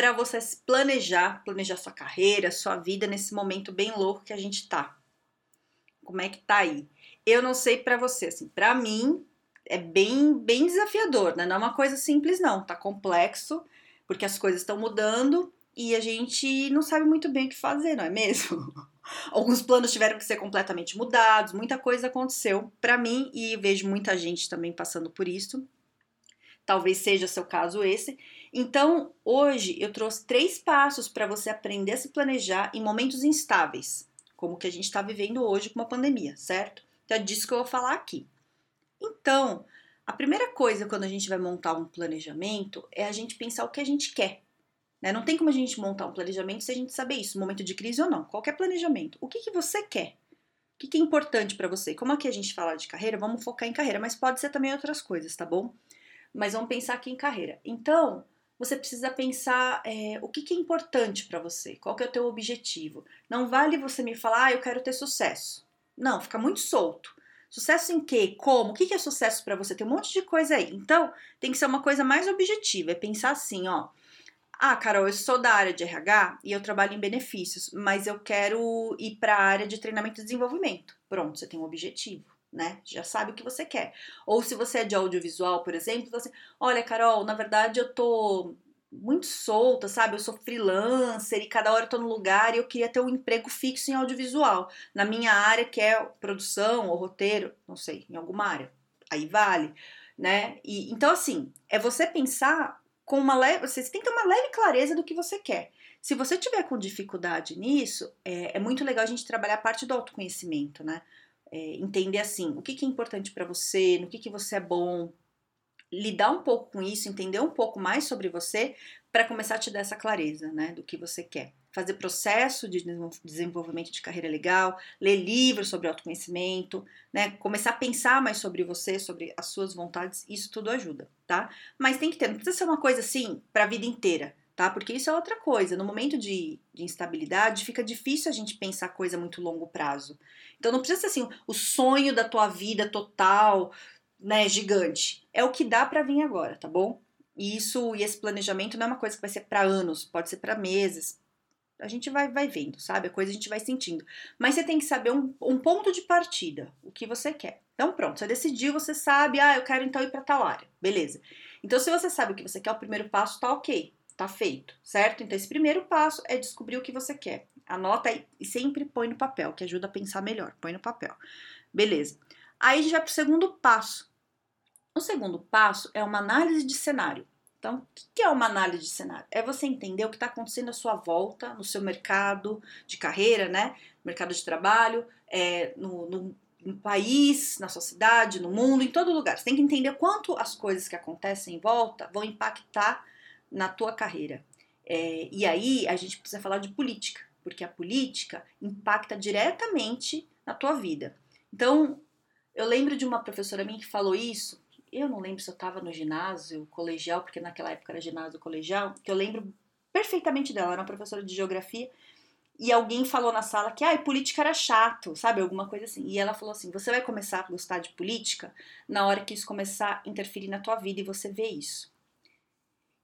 para você planejar, planejar sua carreira, sua vida nesse momento bem louco que a gente tá. Como é que tá aí? Eu não sei para você, assim, para mim é bem bem desafiador, né? Não é uma coisa simples não, tá complexo, porque as coisas estão mudando e a gente não sabe muito bem o que fazer, não é mesmo? Alguns planos tiveram que ser completamente mudados, muita coisa aconteceu para mim e vejo muita gente também passando por isso. Talvez seja seu caso esse. Então, hoje eu trouxe três passos para você aprender a se planejar em momentos instáveis, como o que a gente está vivendo hoje com uma pandemia, certo? Então é disso que eu vou falar aqui. Então, a primeira coisa quando a gente vai montar um planejamento é a gente pensar o que a gente quer. Né? Não tem como a gente montar um planejamento se a gente saber isso, momento de crise ou não. Qualquer planejamento. O que, que você quer? O que, que é importante para você? Como aqui a gente fala de carreira, vamos focar em carreira, mas pode ser também outras coisas, tá bom? Mas vamos pensar aqui em carreira. Então, você precisa pensar é, o que, que, é importante para você, qual que é o teu objetivo. Não vale você me falar, ah, eu quero ter sucesso. Não, fica muito solto. Sucesso em quê? Como? O que, que é sucesso para você? Tem um monte de coisa aí. Então, tem que ser uma coisa mais objetiva. É pensar assim, ó. Ah, Carol, eu sou da área de RH e eu trabalho em benefícios, mas eu quero ir para a área de treinamento e desenvolvimento. Pronto, você tem um objetivo né? Já sabe o que você quer. Ou se você é de audiovisual, por exemplo, você, olha, Carol, na verdade eu tô muito solta, sabe? Eu sou freelancer e cada hora eu tô no lugar e eu queria ter um emprego fixo em audiovisual, na minha área que é produção ou roteiro, não sei, em alguma área. Aí vale, né? E então assim, é você pensar com uma leve, você tem que ter uma leve clareza do que você quer. Se você tiver com dificuldade nisso, é, é muito legal a gente trabalhar a parte do autoconhecimento, né? É, entender assim, o que, que é importante para você, no que, que você é bom, lidar um pouco com isso, entender um pouco mais sobre você para começar a te dar essa clareza, né, do que você quer. Fazer processo de desenvolvimento de carreira legal, ler livros sobre autoconhecimento, né, começar a pensar mais sobre você, sobre as suas vontades, isso tudo ajuda, tá? Mas tem que ter, não precisa ser uma coisa assim para a vida inteira tá? Porque isso é outra coisa. No momento de, de, instabilidade, fica difícil a gente pensar coisa muito longo prazo. Então não precisa ser assim, o sonho da tua vida total, né, gigante. É o que dá para vir agora, tá bom? E isso e esse planejamento não é uma coisa que vai ser para anos, pode ser para meses. A gente vai, vai vendo, sabe? A coisa a gente vai sentindo. Mas você tem que saber um, um ponto de partida, o que você quer. Então, pronto, você decidiu, você sabe, ah, eu quero então ir para tal área. Beleza. Então, se você sabe o que você quer, o primeiro passo tá ok tá feito, certo? Então, esse primeiro passo é descobrir o que você quer. Anota e sempre põe no papel, que ajuda a pensar melhor. Põe no papel. Beleza. Aí a gente vai pro segundo passo. O segundo passo é uma análise de cenário. Então, o que é uma análise de cenário? É você entender o que está acontecendo à sua volta, no seu mercado de carreira, né? Mercado de trabalho, é, no, no, no país, na sua cidade, no mundo, em todo lugar. Você tem que entender quanto as coisas que acontecem em volta vão impactar na tua carreira. É, e aí a gente precisa falar de política, porque a política impacta diretamente na tua vida. Então, eu lembro de uma professora minha que falou isso. Eu não lembro se eu estava no ginásio colegial, porque naquela época era ginásio colegial, que eu lembro perfeitamente dela, era uma professora de geografia, e alguém falou na sala que ah, política era chato, sabe? Alguma coisa assim. E ela falou assim: você vai começar a gostar de política na hora que isso começar a interferir na tua vida e você vê isso.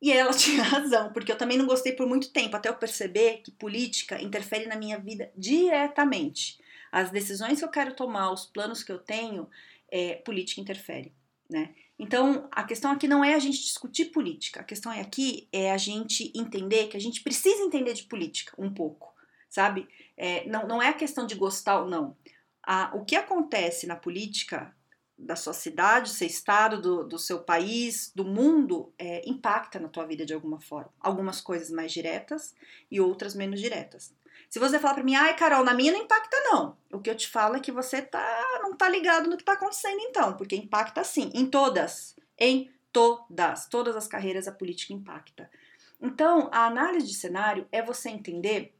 E ela tinha razão, porque eu também não gostei por muito tempo, até eu perceber que política interfere na minha vida diretamente. As decisões que eu quero tomar, os planos que eu tenho, é, política interfere, né? Então, a questão aqui não é a gente discutir política, a questão é aqui é a gente entender que a gente precisa entender de política um pouco, sabe? É, não, não é a questão de gostar ou não. A, o que acontece na política da sua cidade, do seu estado, do, do seu país, do mundo, é, impacta na tua vida de alguma forma. Algumas coisas mais diretas e outras menos diretas. Se você falar para mim, ai Carol, na minha não impacta não. O que eu te falo é que você tá, não tá ligado no que tá acontecendo então, porque impacta sim, em todas, em todas, todas as carreiras a política impacta. Então, a análise de cenário é você entender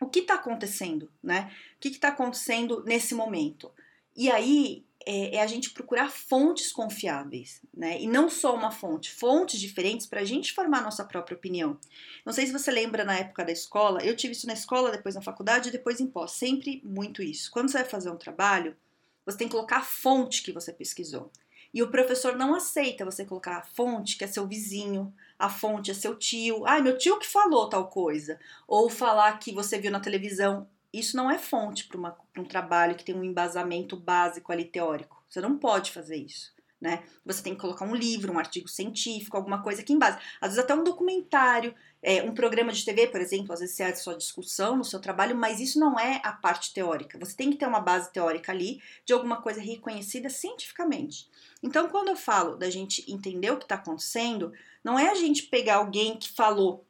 o que está acontecendo, né? O que está acontecendo nesse momento. E aí é, é, a gente procurar fontes confiáveis, né? E não só uma fonte, fontes diferentes para a gente formar nossa própria opinião. Não sei se você lembra na época da escola, eu tive isso na escola, depois na faculdade e depois em pós, sempre muito isso. Quando você vai fazer um trabalho, você tem que colocar a fonte que você pesquisou. E o professor não aceita você colocar a fonte, que é seu vizinho, a fonte é seu tio. Ai, meu tio que falou tal coisa. Ou falar que você viu na televisão. Isso não é fonte para um trabalho que tem um embasamento básico ali teórico. Você não pode fazer isso. Né? Você tem que colocar um livro, um artigo científico, alguma coisa que embase. Às vezes até um documentário, é, um programa de TV, por exemplo, às vezes é sua discussão no seu trabalho, mas isso não é a parte teórica. Você tem que ter uma base teórica ali de alguma coisa reconhecida cientificamente. Então, quando eu falo da gente entender o que está acontecendo, não é a gente pegar alguém que falou,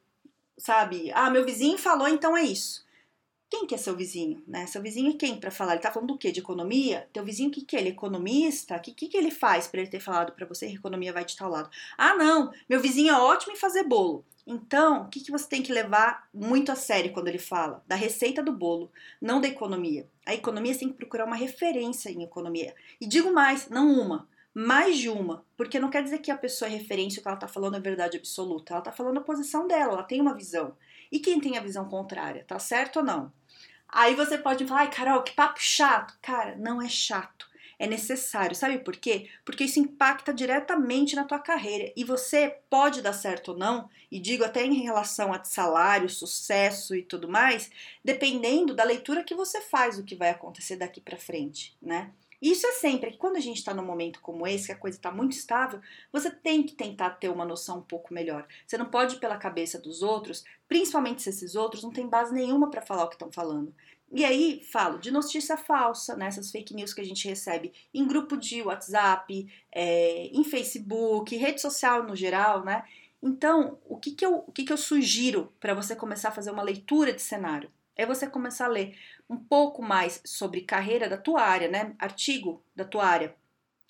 sabe? Ah, meu vizinho falou, então é isso. Quem que é seu vizinho, né? Seu vizinho é quem para falar? Ele tá falando do quê? De economia? Teu vizinho que que é? Ele é economista? Que, que que ele faz para ele ter falado para você que economia vai de tal lado? Ah, não, meu vizinho é ótimo em fazer bolo. Então, o que, que você tem que levar muito a sério quando ele fala? Da receita do bolo, não da economia. A economia você tem que procurar uma referência em economia. E digo mais, não uma, mais de uma, porque não quer dizer que a pessoa é referência, o que ela está falando é verdade absoluta. Ela está falando a posição dela, ela tem uma visão. E quem tem a visão contrária, tá certo ou não? Aí você pode falar, ai Carol, que papo chato. Cara, não é chato. É necessário. Sabe por quê? Porque isso impacta diretamente na tua carreira. E você pode dar certo ou não, e digo até em relação a salário, sucesso e tudo mais, dependendo da leitura que você faz, o que vai acontecer daqui para frente, né? Isso é sempre que quando a gente está num momento como esse, que a coisa está muito estável, você tem que tentar ter uma noção um pouco melhor. Você não pode ir pela cabeça dos outros, principalmente se esses outros não têm base nenhuma para falar o que estão falando. E aí falo de notícia falsa, né, essas fake news que a gente recebe em grupo de WhatsApp, é, em Facebook, rede social no geral, né? Então, o que, que, eu, o que, que eu sugiro para você começar a fazer uma leitura de cenário? É você começar a ler um pouco mais sobre carreira da tua área, né? Artigo da tua área.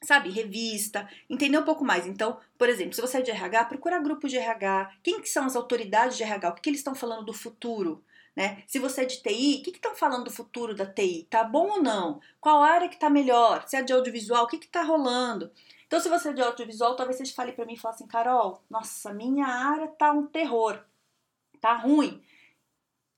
Sabe, revista, entender um pouco mais. Então, por exemplo, se você é de RH, procura grupo de RH. Quem que são as autoridades de RH? O que, que eles estão falando do futuro? Né? Se você é de TI, o que estão falando do futuro da TI? Tá bom ou não? Qual área que tá melhor? Se é de audiovisual, o que está rolando? Então, se você é de audiovisual, talvez você fale para mim e fale assim, Carol, nossa, minha área tá um terror, tá ruim.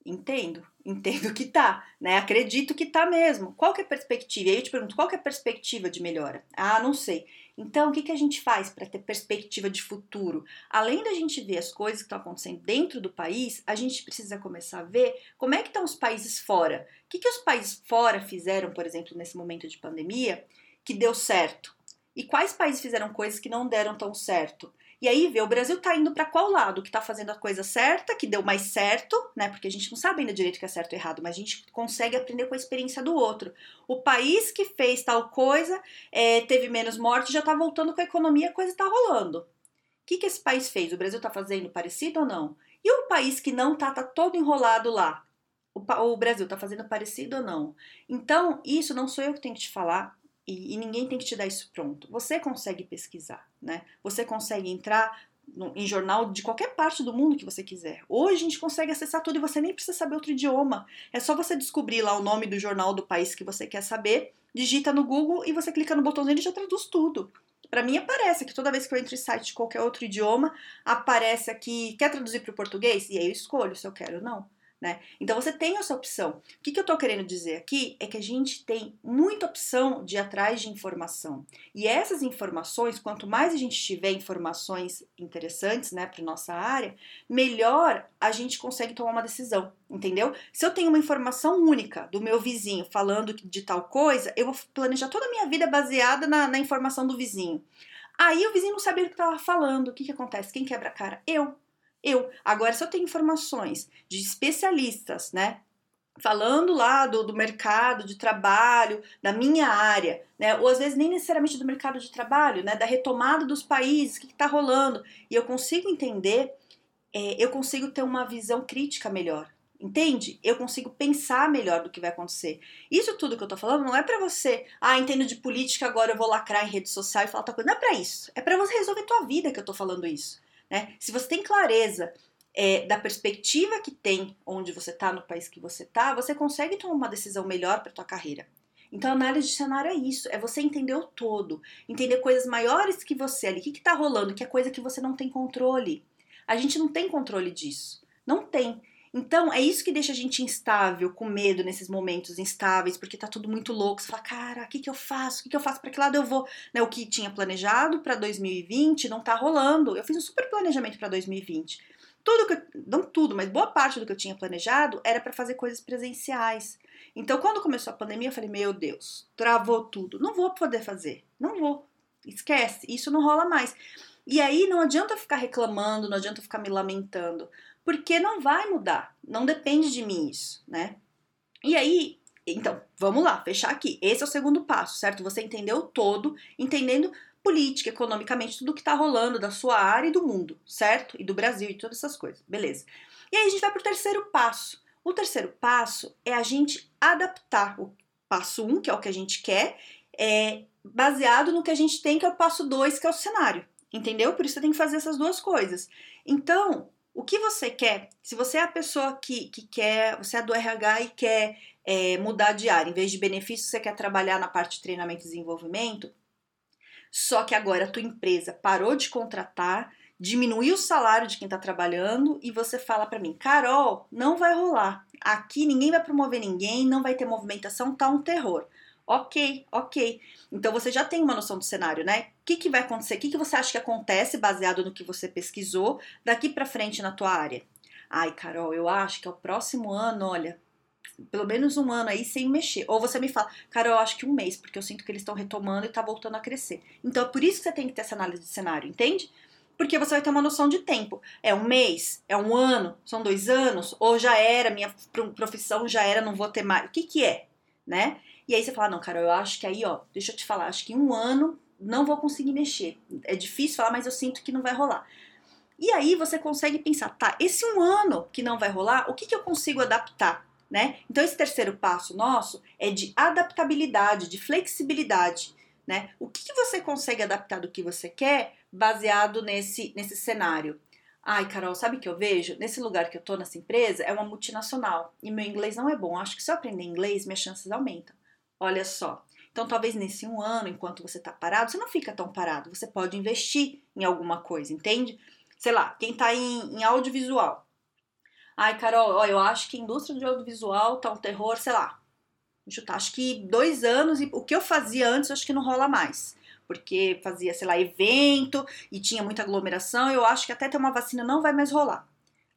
Entendo, entendo que tá, né? Acredito que tá mesmo. Qual que é a perspectiva? E aí eu te pergunto, qual que é a perspectiva de melhora? Ah, não sei. Então, o que, que a gente faz para ter perspectiva de futuro? Além da gente ver as coisas que estão acontecendo dentro do país, a gente precisa começar a ver como é que estão os países fora. O que, que os países fora fizeram, por exemplo, nesse momento de pandemia, que deu certo? E quais países fizeram coisas que não deram tão certo? E aí vê, o Brasil tá indo para qual lado? Que tá fazendo a coisa certa, que deu mais certo, né? Porque a gente não sabe ainda direito que é certo ou errado, mas a gente consegue aprender com a experiência do outro. O país que fez tal coisa é, teve menos mortes, já tá voltando com a economia, a coisa tá rolando. O que, que esse país fez? O Brasil tá fazendo parecido ou não? E o país que não tá, tá todo enrolado lá? O, o Brasil tá fazendo parecido ou não? Então, isso não sou eu que tenho que te falar, e, e, ninguém tem que te dar isso pronto. Você consegue pesquisar, né? Você consegue entrar no, em jornal de qualquer parte do mundo que você quiser. Hoje a gente consegue acessar tudo e você nem precisa saber outro idioma. É só você descobrir lá o nome do jornal do país que você quer saber, digita no Google e você clica no botãozinho e já traduz tudo. Para mim aparece que toda vez que eu entro em site de qualquer outro idioma, aparece aqui, quer traduzir para o português? E aí eu escolho se eu quero ou não. Né? Então você tem essa opção. O que, que eu estou querendo dizer aqui é que a gente tem muita opção de ir atrás de informação. E essas informações, quanto mais a gente tiver informações interessantes né, para nossa área, melhor a gente consegue tomar uma decisão. Entendeu? Se eu tenho uma informação única do meu vizinho falando de tal coisa, eu vou planejar toda a minha vida baseada na, na informação do vizinho. Aí o vizinho não sabia o que estava falando. O que, que acontece? Quem quebra a cara? Eu eu. Agora, se eu tenho informações de especialistas, né? Falando lá do, do mercado de trabalho, da minha área, né? Ou às vezes nem necessariamente do mercado de trabalho, né? Da retomada dos países, o que está rolando. E eu consigo entender, é, eu consigo ter uma visão crítica melhor. Entende? Eu consigo pensar melhor do que vai acontecer. Isso tudo que eu tô falando não é para você, ah, entendo de política, agora eu vou lacrar em rede social e falar tal coisa. Não é para isso. É para você resolver tua vida que eu tô falando isso. Né? Se você tem clareza é, da perspectiva que tem onde você está, no país que você está, você consegue tomar uma decisão melhor para tua carreira. Então, análise de cenário é isso, é você entender o todo, entender coisas maiores que você ali, o que está rolando, que é coisa que você não tem controle. A gente não tem controle disso, não tem. Então, é isso que deixa a gente instável, com medo nesses momentos instáveis, porque tá tudo muito louco. Você fala, cara, o que, que eu faço? O que, que eu faço? Para que lado eu vou? Né, o que tinha planejado para 2020 não tá rolando. Eu fiz um super planejamento para 2020. Tudo que eu, não tudo, mas boa parte do que eu tinha planejado era para fazer coisas presenciais. Então, quando começou a pandemia, eu falei: Meu Deus, travou tudo. Não vou poder fazer. Não vou. Esquece. Isso não rola mais. E aí não adianta ficar reclamando, não adianta ficar me lamentando porque não vai mudar, não depende de mim isso, né? E aí, então, vamos lá, fechar aqui. Esse é o segundo passo, certo? Você entendeu todo, entendendo política, economicamente, tudo que tá rolando da sua área e do mundo, certo? E do Brasil e todas essas coisas, beleza. E aí a gente vai pro terceiro passo. O terceiro passo é a gente adaptar o passo 1, um, que é o que a gente quer, é baseado no que a gente tem, que é o passo 2, que é o cenário. Entendeu? Por isso você tem que fazer essas duas coisas. Então, o que você quer? Se você é a pessoa que, que quer, você é do RH e quer é, mudar de área, em vez de benefício, você quer trabalhar na parte de treinamento e desenvolvimento, só que agora a tua empresa parou de contratar, diminuiu o salário de quem está trabalhando e você fala para mim, Carol, não vai rolar. Aqui ninguém vai promover ninguém, não vai ter movimentação, tá um terror. Ok, ok. Então você já tem uma noção do cenário, né? O que, que vai acontecer? O que, que você acha que acontece baseado no que você pesquisou daqui para frente na tua área? Ai, Carol, eu acho que é o próximo ano, olha, pelo menos um ano aí sem mexer. Ou você me fala, Carol, eu acho que um mês, porque eu sinto que eles estão retomando e tá voltando a crescer. Então é por isso que você tem que ter essa análise de cenário, entende? Porque você vai ter uma noção de tempo. É um mês? É um ano? São dois anos? Ou já era, minha profissão já era, não vou ter mais. O que que é, né? E aí você fala, não, cara, eu acho que aí, ó, deixa eu te falar, acho que um ano não vou conseguir mexer. É difícil falar, mas eu sinto que não vai rolar. E aí você consegue pensar, tá, esse um ano que não vai rolar, o que, que eu consigo adaptar? Né? Então, esse terceiro passo nosso é de adaptabilidade, de flexibilidade. Né? O que, que você consegue adaptar do que você quer baseado nesse, nesse cenário? Ai, Carol, sabe o que eu vejo? Nesse lugar que eu tô, nessa empresa, é uma multinacional e meu inglês não é bom. Acho que se eu aprender inglês, minhas chances aumentam. Olha só. Então, talvez nesse um ano, enquanto você está parado, você não fica tão parado. Você pode investir em alguma coisa, entende? Sei lá, quem está em, em, audiovisual. Ai, Carol, ó, eu acho que a indústria de audiovisual tá um terror, sei lá. Eu tá, acho que dois anos e o que eu fazia antes, acho que não rola mais. Porque fazia, sei lá, evento e tinha muita aglomeração. Eu acho que até ter uma vacina não vai mais rolar.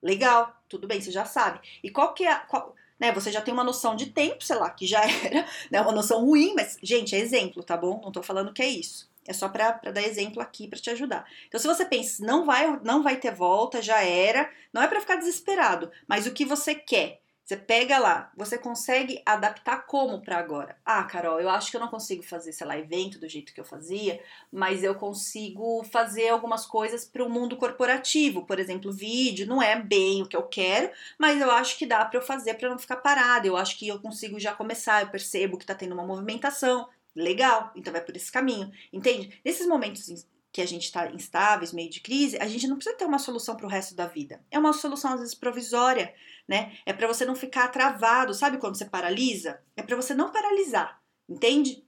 Legal, tudo bem, você já sabe. E qual que é. Qual, né? Você já tem uma noção de tempo, sei lá, que já era, né? Uma noção ruim, mas, gente, é exemplo, tá bom? Não tô falando que é isso. É só para dar exemplo aqui para te ajudar. Então, se você pensa, não vai, não vai ter volta, já era, não é para ficar desesperado, mas o que você quer você pega lá, você consegue adaptar como para agora? Ah, Carol, eu acho que eu não consigo fazer, sei lá, evento do jeito que eu fazia, mas eu consigo fazer algumas coisas para o mundo corporativo, por exemplo, vídeo, não é bem o que eu quero, mas eu acho que dá para eu fazer para não ficar parada. Eu acho que eu consigo já começar, eu percebo que está tendo uma movimentação, legal, então vai por esse caminho, entende? Nesses momentos que a gente está instáveis, meio de crise, a gente não precisa ter uma solução para o resto da vida. É uma solução às vezes provisória, né? É para você não ficar travado, sabe quando você paralisa? É para você não paralisar, entende?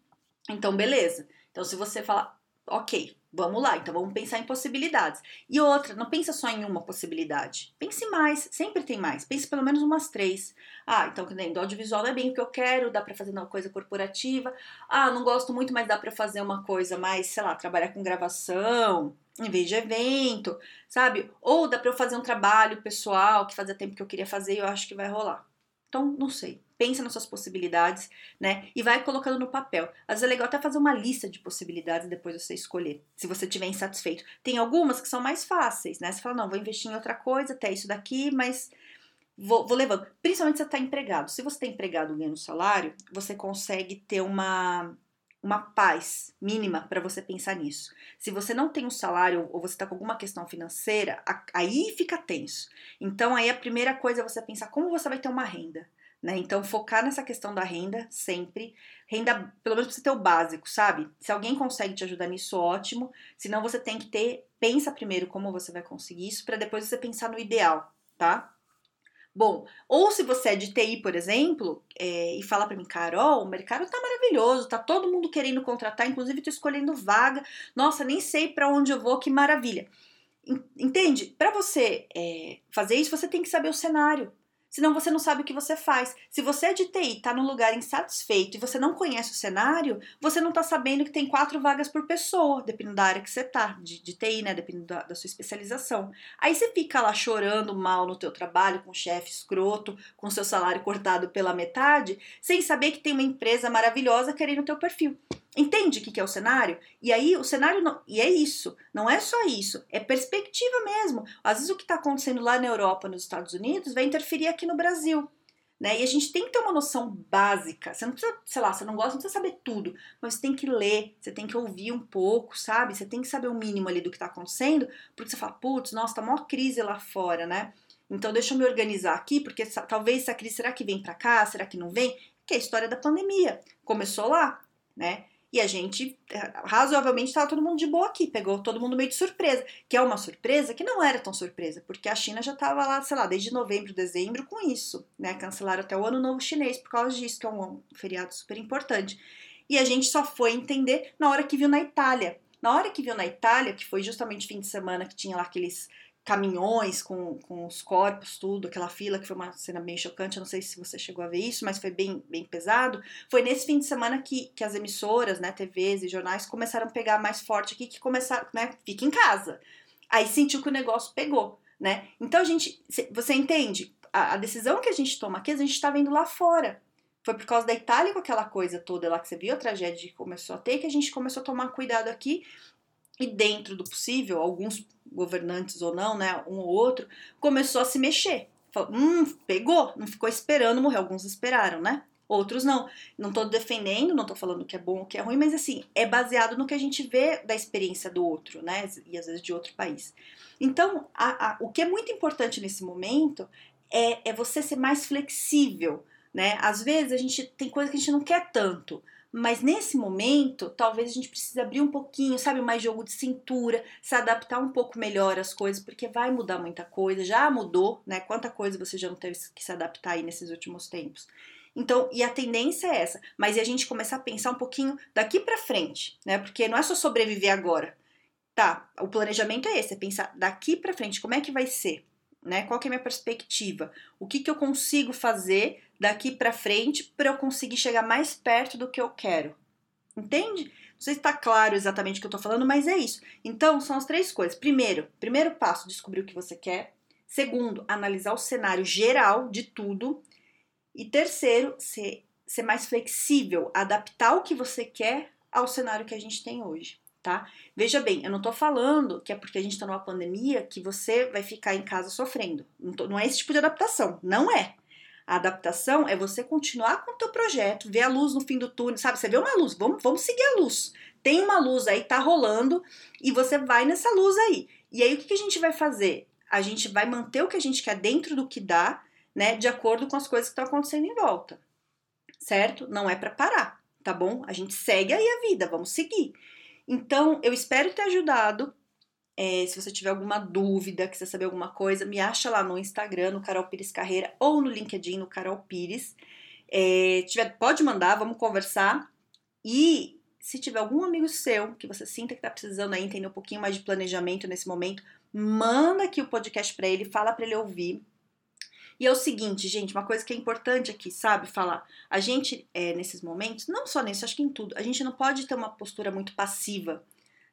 Então, beleza. Então, se você falar, ok, Vamos lá, então vamos pensar em possibilidades. E outra, não pensa só em uma possibilidade. Pense mais, sempre tem mais. Pense pelo menos umas três. Ah, então nem do audiovisual é bem o que eu quero, dá para fazer uma coisa corporativa. Ah, não gosto muito, mas dá para fazer uma coisa mais, sei lá, trabalhar com gravação em vez de evento, sabe? Ou dá para eu fazer um trabalho pessoal que fazia tempo que eu queria fazer e eu acho que vai rolar. Então, não sei pensa nas suas possibilidades, né? E vai colocando no papel. Às vezes é legal até fazer uma lista de possibilidades depois você escolher, se você estiver insatisfeito. Tem algumas que são mais fáceis, né? Você fala, não, vou investir em outra coisa, até isso daqui, mas vou, vou levando. Principalmente se você está empregado. Se você está empregado ganhando salário, você consegue ter uma uma paz mínima para você pensar nisso. Se você não tem um salário ou você está com alguma questão financeira, aí fica tenso. Então aí a primeira coisa é você pensar como você vai ter uma renda. Né? Então, focar nessa questão da renda sempre. Renda, pelo menos pra você ter o básico, sabe? Se alguém consegue te ajudar nisso, ótimo. Senão, você tem que ter. Pensa primeiro como você vai conseguir isso, para depois você pensar no ideal, tá? Bom, ou se você é de TI, por exemplo, é, e fala para mim, Carol, o mercado tá maravilhoso, tá todo mundo querendo contratar, inclusive tô escolhendo vaga, nossa, nem sei para onde eu vou, que maravilha. Entende? Para você é, fazer isso, você tem que saber o cenário. Senão você não sabe o que você faz. Se você é de TI, está num lugar insatisfeito e você não conhece o cenário, você não está sabendo que tem quatro vagas por pessoa, dependendo da área que você está, de, de, TI, né? Dependendo da, da, sua especialização. Aí você fica lá chorando mal no teu trabalho, com chefe escroto, com seu salário cortado pela metade, sem saber que tem uma empresa maravilhosa querendo o teu perfil. Entende o que, que é o cenário? E aí o cenário não, e é isso, não é só isso, é perspectiva mesmo. Às vezes o que está acontecendo lá na Europa, nos Estados Unidos, vai interferir aqui no Brasil. Né? E a gente tem que ter uma noção básica. Você não precisa, sei lá, você não gosta, não precisa saber tudo, mas você tem que ler, você tem que ouvir um pouco, sabe? Você tem que saber o mínimo ali do que está acontecendo, porque você fala, putz, nossa, tá maior crise lá fora, né? Então deixa eu me organizar aqui, porque talvez essa crise, será que vem para cá? Será que não vem? Que é a história da pandemia. Começou lá, né? E a gente, eh, razoavelmente, estava todo mundo de boa aqui, pegou todo mundo meio de surpresa, que é uma surpresa que não era tão surpresa, porque a China já estava lá, sei lá, desde novembro, dezembro com isso, né? Cancelaram até o Ano Novo Chinês por causa disso, que é um feriado super importante. E a gente só foi entender na hora que viu na Itália. Na hora que viu na Itália, que foi justamente fim de semana que tinha lá aqueles caminhões com, com os corpos, tudo, aquela fila que foi uma cena bem chocante. Eu não sei se você chegou a ver isso, mas foi bem, bem pesado. Foi nesse fim de semana que, que as emissoras, né, TVs e jornais começaram a pegar mais forte aqui, que começaram, né, fica em casa. Aí sentiu que o negócio pegou, né? Então a gente, você entende? A, a decisão que a gente toma aqui, a gente está vendo lá fora. Foi por causa da Itália com aquela coisa toda lá que você viu, a tragédia que começou a ter, que a gente começou a tomar cuidado aqui e dentro do possível, alguns governantes ou não, né, um ou outro, começou a se mexer. Falou, hum, pegou, não ficou esperando morrer. Alguns esperaram, né? Outros não. Não tô defendendo, não tô falando que é bom ou que é ruim, mas assim, é baseado no que a gente vê da experiência do outro, né? E às vezes de outro país. Então, a, a, o que é muito importante nesse momento é, é você ser mais flexível, né? Às vezes a gente tem coisa que a gente não quer tanto. Mas nesse momento, talvez a gente precise abrir um pouquinho, sabe, mais jogo de cintura, se adaptar um pouco melhor às coisas, porque vai mudar muita coisa, já mudou, né? Quanta coisa você já não teve que se adaptar aí nesses últimos tempos. Então, e a tendência é essa, mas e a gente começar a pensar um pouquinho daqui para frente, né? Porque não é só sobreviver agora. Tá, o planejamento é esse, é pensar daqui para frente, como é que vai ser? Né? Qual é a minha perspectiva? O que, que eu consigo fazer daqui para frente para eu conseguir chegar mais perto do que eu quero. Entende? Não sei se está claro exatamente o que eu estou falando, mas é isso. Então, são as três coisas. Primeiro, primeiro passo, descobrir o que você quer. Segundo, analisar o cenário geral de tudo. E terceiro, ser, ser mais flexível, adaptar o que você quer ao cenário que a gente tem hoje, tá? Veja bem, eu não tô falando que é porque a gente tá numa pandemia que você vai ficar em casa sofrendo. Não, tô, não é esse tipo de adaptação, não é. A adaptação é você continuar com o teu projeto, ver a luz no fim do túnel, sabe? Você vê uma luz, vamos, vamos seguir a luz. Tem uma luz aí, tá rolando, e você vai nessa luz aí. E aí o que, que a gente vai fazer? A gente vai manter o que a gente quer dentro do que dá, né? De acordo com as coisas que estão acontecendo em volta. Certo? Não é para parar, tá bom? A gente segue aí a vida, vamos seguir. Então, eu espero ter ajudado é, se você tiver alguma dúvida, quiser saber alguma coisa, me acha lá no Instagram, no Carol Pires Carreira, ou no LinkedIn, no Carol Pires. É, tiver, pode mandar, vamos conversar. E se tiver algum amigo seu que você sinta que está precisando aí entender um pouquinho mais de planejamento nesse momento, manda aqui o podcast para ele, fala para ele ouvir. E é o seguinte, gente, uma coisa que é importante aqui, sabe, falar. A gente, é, nesses momentos, não só nesse, acho que em tudo, a gente não pode ter uma postura muito passiva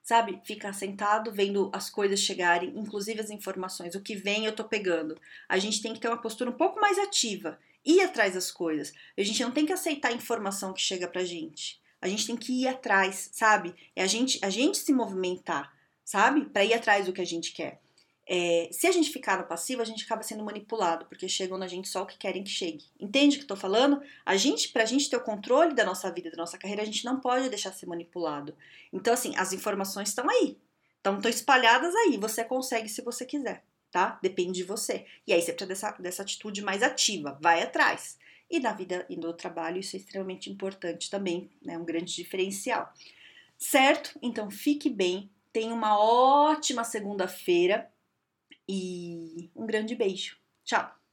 sabe? Ficar sentado vendo as coisas chegarem, inclusive as informações. O que vem eu tô pegando. A gente tem que ter uma postura um pouco mais ativa, ir atrás das coisas. A gente não tem que aceitar a informação que chega pra gente. A gente tem que ir atrás, sabe? É a gente, a gente se movimentar, sabe? Para ir atrás do que a gente quer. É, se a gente ficar no passivo, a gente acaba sendo manipulado, porque chegam na gente só o que querem que chegue. Entende o que eu tô falando? A gente, pra gente ter o controle da nossa vida, da nossa carreira, a gente não pode deixar ser manipulado. Então, assim, as informações estão aí. Estão espalhadas aí. Você consegue se você quiser, tá? Depende de você. E aí você precisa dessa, dessa atitude mais ativa. Vai atrás. E na vida e no trabalho, isso é extremamente importante também, né? Um grande diferencial. Certo? Então, fique bem. Tenha uma ótima segunda-feira e um grande beijo. Tchau!